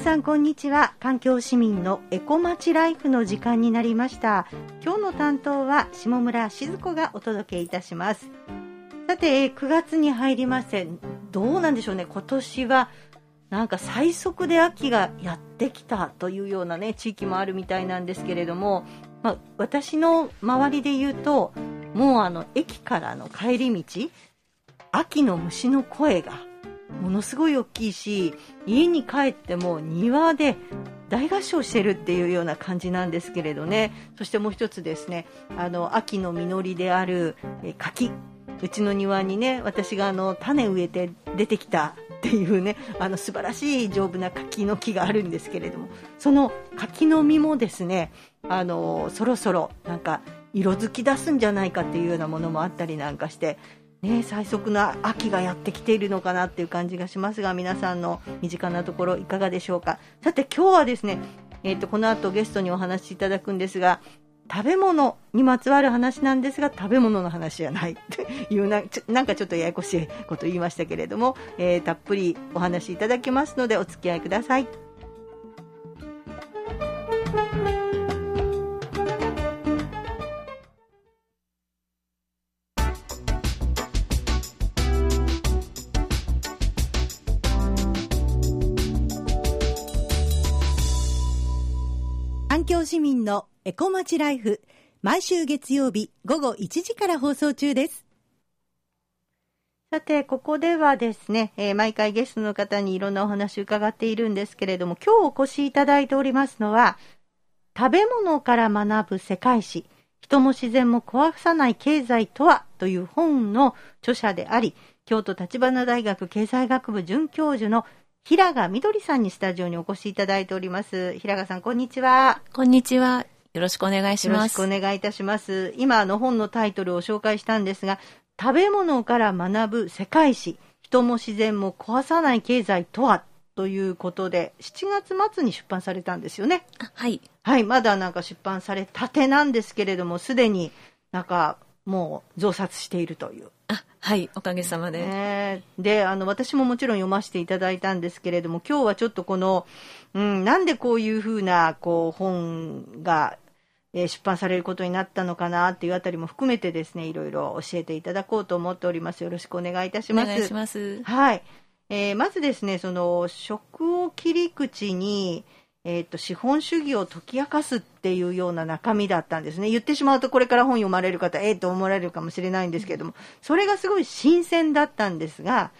さんこんにちは。環境市民のエコまちライフの時間になりました。今日の担当は下村静子がお届けいたします。さて9月に入りましてどうなんでしょうね。今年はなんか最速で秋がやってきたというようなね地域もあるみたいなんですけれども、まあ、私の周りで言うともうあの駅からの帰り道秋の虫の声がものすごい大きいし家に帰っても庭で大合唱してるっていうような感じなんですけれどね。そしてもう一つですねあの秋の実りである柿。うちの庭にね私があの種植えて出てきたっていうねあの素晴らしい丈夫な柿の木があるんですけれどもその柿の実もですねあのそろそろなんか色づき出すんじゃないかっていうようなものもあったりなんかしてね、最速な秋がやってきているのかなっていう感じがしますが皆さんの身近なところいかがでしょうか？さて今日はですね、えーと、この後ゲストにお話しいただくんですが食べ物にまつわる話なんですが食べ物の話じゃないというななんかちょっとややこしいこと言いましたけれども、えー、たっぷりお話しいただきますのでお付き合いください。市民のエコまちライフ毎週月曜日午後1時から放送中です。さて、ここではですね、えー、毎回ゲストの方にいろんなお話を伺っているんですけれども、今日お越しいただいておりますのは、食べ物から学ぶ世界史、人も自然も壊さない経済とはという本の著者であり、京都立花大学経済学部准教授の平賀みどりさんにスタジオにお越しいただいております。平賀さん、こんにちは。こんにちは。よろしくお願いします。よろしくお願いいたします。今、の本のタイトルを紹介したんですが、食べ物から学ぶ世界史、人も自然も壊さない経済とは？ということで、7月末に出版されたんですよね。はい。はい、まだなんか出版されたてなんですけれども、すでになんかもう増刷しているという。あはいおかげさまで、ね、であの私ももちろん読ませていただいたんですけれども今日はちょっとこの、うん、なんでこういうふうなこう本が、えー、出版されることになったのかなっていうあたりも含めてですねいろいろ教えていただこうと思っております。よろしくお願いいたします。お願いします。はい。えー、まずですねその食を切り口にえーと、資本主義を解き明かすっていうような中身だったんですね。言ってしまうとこれから本読まれる方、ええー、と思われるかもしれないんですけれども、それがすごい新鮮だったんですが、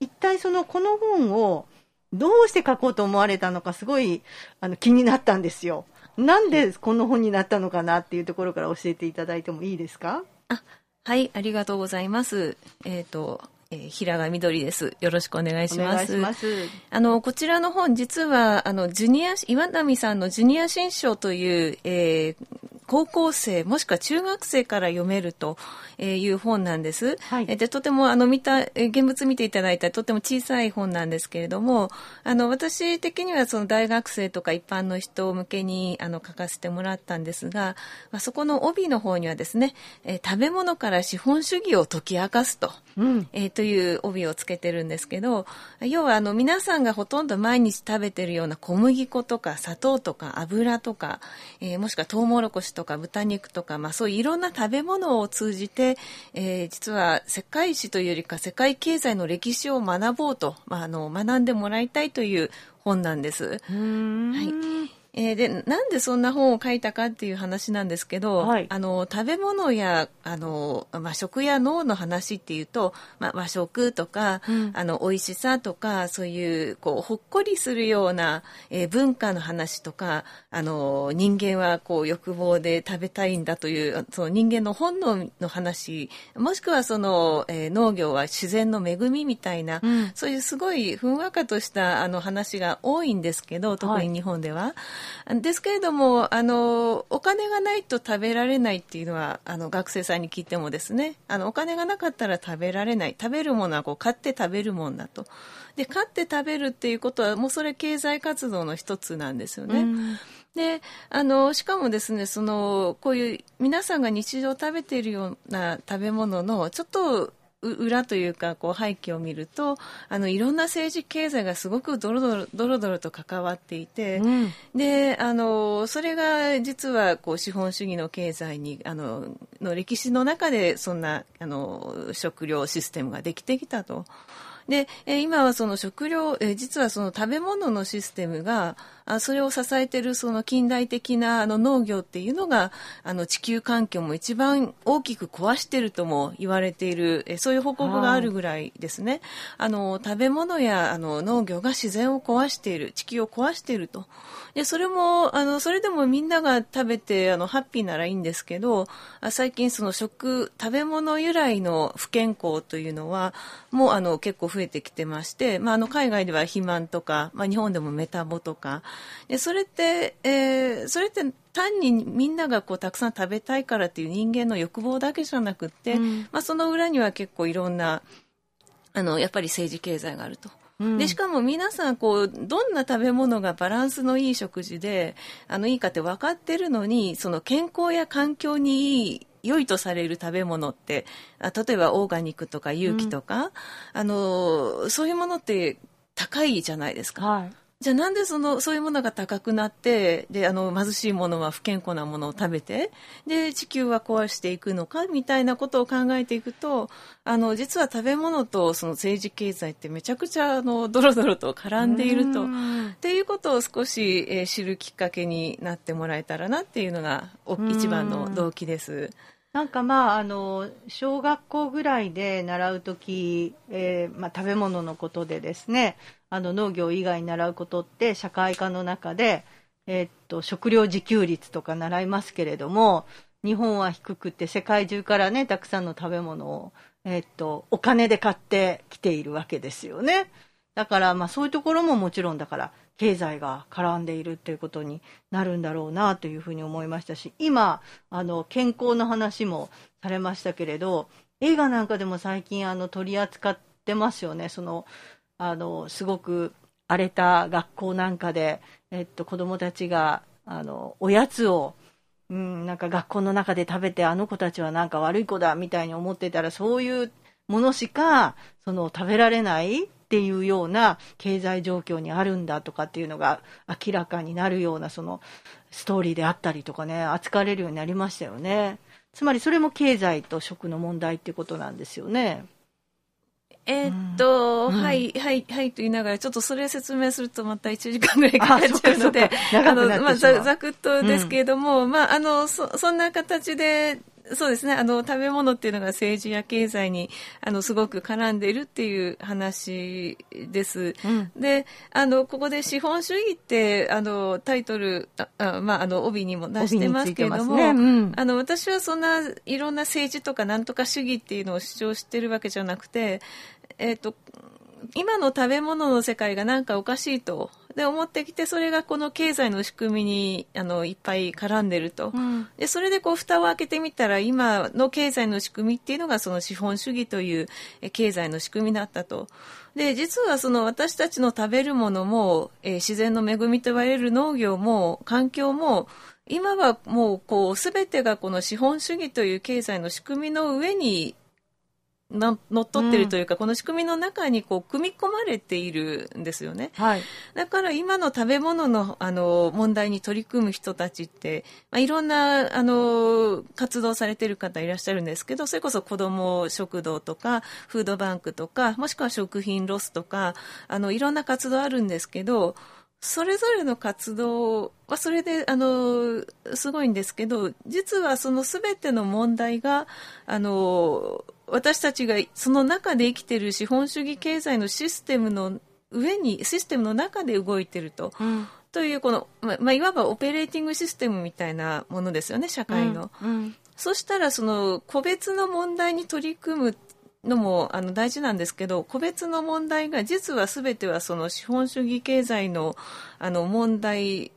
一体そのこの本をどうして書こうと思われたのかすごいあの気になったんですよ。なんでこの本になったのかなっていうところから教えていただいてもいいですか？あはい、ありがとうございます。えっ、ー、と、えー、平賀みどりです。よろしくお願いします。ますあの、こちらの本、実は、あの、ジュニア、岩波さんのジュニア新書という、えー、高校生もしくは中学生から読めるという本なんです。はい、でとてもあの見た現物見ていただいたとても小さい本なんですけれどもあの私的にはその大学生とか一般の人向けにあの書かせてもらったんですが、まあ、そこの帯の方にはですね、え食べ物から資本主義を解き明かすと、うん、えー、という帯をつけてるんですけど要はあの皆さんがほとんど毎日食べてるような小麦粉とか砂糖とか油とか、えー、もしくはトウモロコシとか豚肉とか、まあ、そういういろんな食べ物を通じて、えー、実は世界史というよりか世界経済の歴史を学ぼうと、まあ、あの学んでもらいたいという本なんです。はいえー、でなんでそんな本を書いたかっていう話なんですけど、はい、あの食べ物やあの、まあ、食や脳の話っていうと、まあ、和食とか、うん、あの美味しさとかそういうこうほっこりするような、えー、文化の話とかあの人間はこう欲望で食べたいんだというその人間の本能の話もしくはその、えー、農業は自然の恵みみたいな、うん、そういうすごいふんわかとしたあの話が多いんですけど特に日本では。はいですけれどもあのお金がないと食べられないっていうのはあの学生さんに聞いてもですねあのお金がなかったら食べられない食べるものはこう買って食べるもんだとで買って食べるっていうことはもうそれ経済活動の一つなんですよね。であのしかもですねそのこういう皆さんが日常食べているような食べ物のちょっと裏というかこう背景を見るとあのいろんな政治経済がすごくドロドロドロドロと関わっていて、うん、であのそれが実はこう資本主義の経済にあのの歴史の中でそんなあの食料システムができてきたと。で、今はその食料、実はその食べ物のシステムがあそれを支えているその近代的なあの農業っていうのがあの地球環境も一番大きく壊しているとも言われているえそういう報告があるぐらいですね。あの食べ物やあの農業が自然を壊している地球を壊していると。でそれもあのそれでもみんなが食べてあのハッピーならいいんですけど最近その食食べ物由来の不健康というのはもうあの結構増えてきてまして、まあ、あの海外では肥満とか、まあ、日本でもメタボとかでそれって、えー、それって単にみんながこうたくさん食べたいからっていう人間の欲望だけじゃなくて、うん、まあ、その裏には結構いろんなあのやっぱり政治経済があると。でしかも皆さんこうどんな食べ物がバランスのいい食事であのいいかって分かってるのにその健康や環境にいい良いとされる食べ物ってあ例えばオーガニックとか有機とか、うん、あのそういうものって高いじゃないですか。はいじゃあなんでそのそういうものが高くなってであの貧しいものは不健康なものを食べてで地球は壊していくのかみたいなことを考えていくとあの実は食べ物とその政治経済ってめちゃくちゃあの ドロドロと絡んでいると。っていうことを少し、えー、知るきっかけになってもらえたらなっていうのが一番の動機です。なんかまああの小学校ぐらいで習う時、えーまあ、食べ物のことでですねあの農業以外に習うことって社会科の中で、えー、っと食料自給率とか習いますけれども日本は低くて世界中からねたくさんの食べ物を、えー、っとお金で買ってきているわけですよね。だからまあそういうところももちろんだから経済が絡んでいるということになるんだろうなというふうに思いましたし今あの健康の話もされましたけれど映画なんかでも最近あの取り扱ってますよね。そのあのすごく荒れた学校なんかで、えっと、子どもたちがあのおやつをうん、なんか学校の中で食べてあの子たちはなんか悪い子だみたいに思ってたらそういうものしかその食べられないっていうような経済状況にあるんだとかっていうのが明らかになるようなそのストーリーであったりとかね扱われるようになりましたよね。つまりそれも経済と食の問題っていうことなんですよね。えー、っと、うん、はい、はい、はいと言いながら、ちょっとそれを説明するとまた1時間ぐらいかかっちゃうので、あの、まあ、ざざくっとですけれども、うん、まあ、あの、そ、そんな形で、そうですね。あの、食べ物っていうのが政治や経済に、あの、すごく絡んでいるっていう話です。うん、で、あの、ここで資本主義って、あの、タイトル、あまあ、あの、帯にも出してますけれども、ねうん、あの、私はそんないろんな政治とかなんとか主義っていうのを主張してるわけじゃなくて、えっ、ー、と、今の食べ物の世界がなんかおかしいと。で思ってきてそれがこの経済の仕組みにあのいっぱい絡んでると、うん、でそれでこう蓋を開けてみたら今の経済の仕組みっていうのがその資本主義という経済の仕組みだったと。で実はその私たちの食べるものも、えー、自然の恵みと言われる農業も環境も今はもうこう全てがこの資本主義という経済の仕組みの上にの乗っ取ってるというか、うん、この仕組みの中にこう組み込まれているんですよね。はい、だから今の食べ物のあの問題に取り組む人たちって、まあ、いろんなあの活動されてる方いらっしゃるんですけど、それこそ子ども食堂とかフードバンクとか、もしくは食品ロスとか、あのいろんな活動あるんですけど、それぞれの活動はそれであのすごいんですけど実はその全ての問題があの私たちがその中で生きている資本主義経済のシステムの上にシステムの中で動いていると。うん。というこの、ままあ、いわばオペレーティングシステムみたいなものですよね社会の、うんうん、そしたらその個別の問題に取り組むのもあの大事なんですけど個別の問題が実は全てはその資本主義経済のあの問題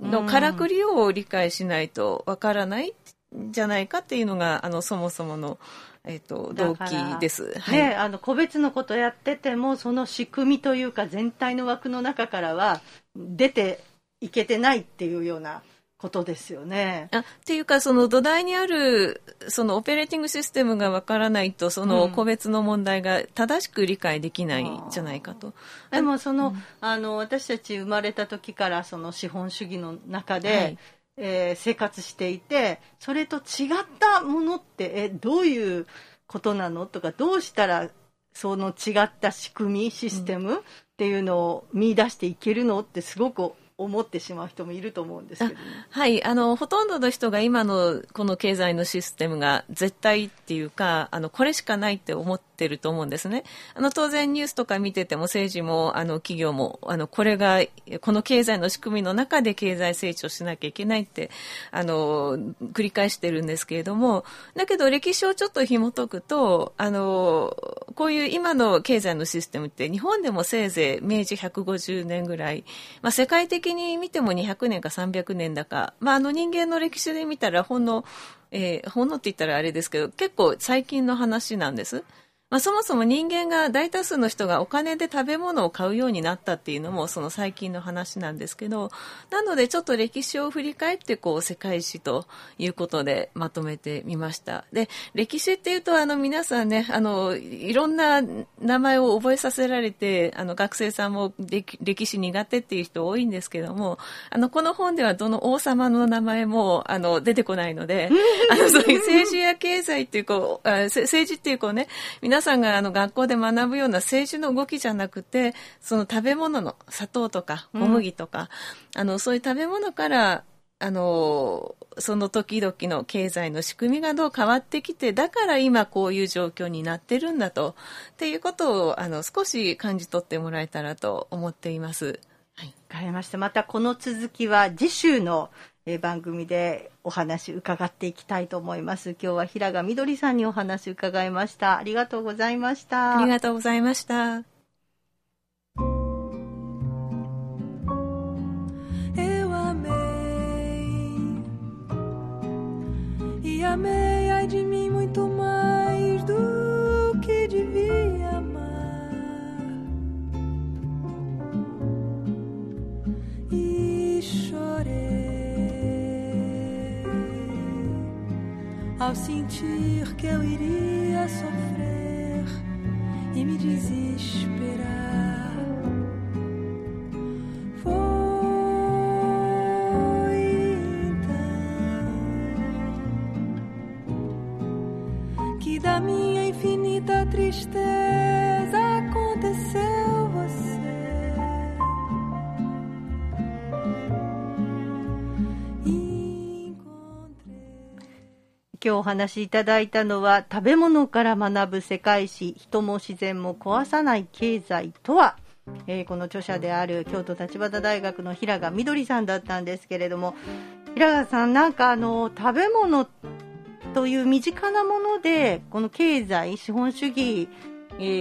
のからくりを理解しないとわからないんじゃないかっていうのがあのそもそもの、えーと、動機です。はい、あの個別のことやっててもその仕組みというか全体の枠の中からは出ていけてないっていうようなことですよね。あっていうか、その土台にある、そのオペレーティングシステムがわからないと、その個別の問題が正しく理解できないんじゃないかと。でも、その、うん、あの、私たち生まれた時から、その資本主義の中で、はい、えー、生活していて、それと違ったものって、え、どういうことなのとか、どうしたら、その違った仕組み、システムっていうのを見出していけるのってすごく思ってしまう人もいると思うんですけど、ね、はい。あのほとんどの人が今のこの経済のシステムが絶対っていうかあのこれしかないって思ってると思うんですね。あの当然ニュースとか見てても政治もあの企業もあのこれがこの経済の仕組みの中で経済成長しなきゃいけないってあの繰り返してるんですけれどもだけど歴史をちょっと紐解くとあのこういう今の経済のシステムって日本でもせいぜい明治150年ぐらい、まあ、世界的に見ても200年か300年だか、まあ、あの人間の歴史で見たらほんの、えー、ほんのって言ったらあれですけど結構最近の話なんです。まあ、そもそも人間が大多数の人がお金で食べ物を買うようになったっていうのもその最近の話なんですけどなのでちょっと歴史を振り返ってこう世界史ということでまとめてみました。で歴史っていうとあの皆さんねあのいろんな名前を覚えさせられてあの学生さんも歴史苦手っていう人多いんですけどもあのこの本ではどの王様の名前もあの出てこないのであのそういう政治や経済っていうこう政治っていうこうね皆皆さんがあの学校で学ぶような政治の動きじゃなくて、その食べ物の砂糖とか小麦とか、うん、あの、そういう食べ物から、あの、その時々の経済の仕組みがどう変わってきて、だから今こういう状況になってるんだと、っていうことを、あの、少し感じ取ってもらえたらと思っています。はい。わかりました。またこの続きは次週のえ番組でお話伺っていきたいと思います。今日は平賀みどりさんにお話伺いました。ありがとうございました。ありがとうございました。Ao sentir que eu iria sofrer e me desesperar. 今日お話しいただいたのは食べ物から学ぶ世界史。人も自然も壊さない経済とは、えー、この著者である京都立花大学の平賀みどりさんだったんですけれども平賀さんなんかあの食べ物という身近なものでこの経済資本主義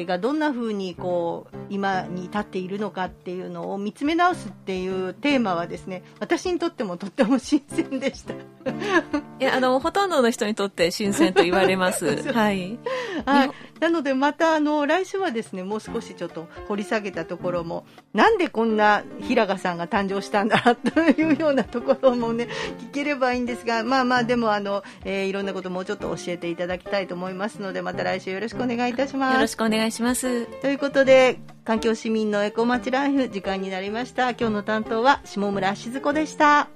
がどんな風にこう今に立っているのかっていうのを見つめ直すっていうテーマはですね私にとってもとっても新鮮でした。いやあのほとんどの人にとって新鮮と言われます。はい、はい、なのでまたあの来週はですねもう少しちょっと掘り下げたところもなんでこんな平賀さんが誕生したんだというようなところもね 聞ければいいんですがまあまあでもあの、えー、いろんなこともうちょっと教えていただきたいと思いますのでまた来週よろしくお願いいたします。よろしくお願いします。ということで環境市民のエコ町ライフ時間になりました。今日の担当は下村静子でした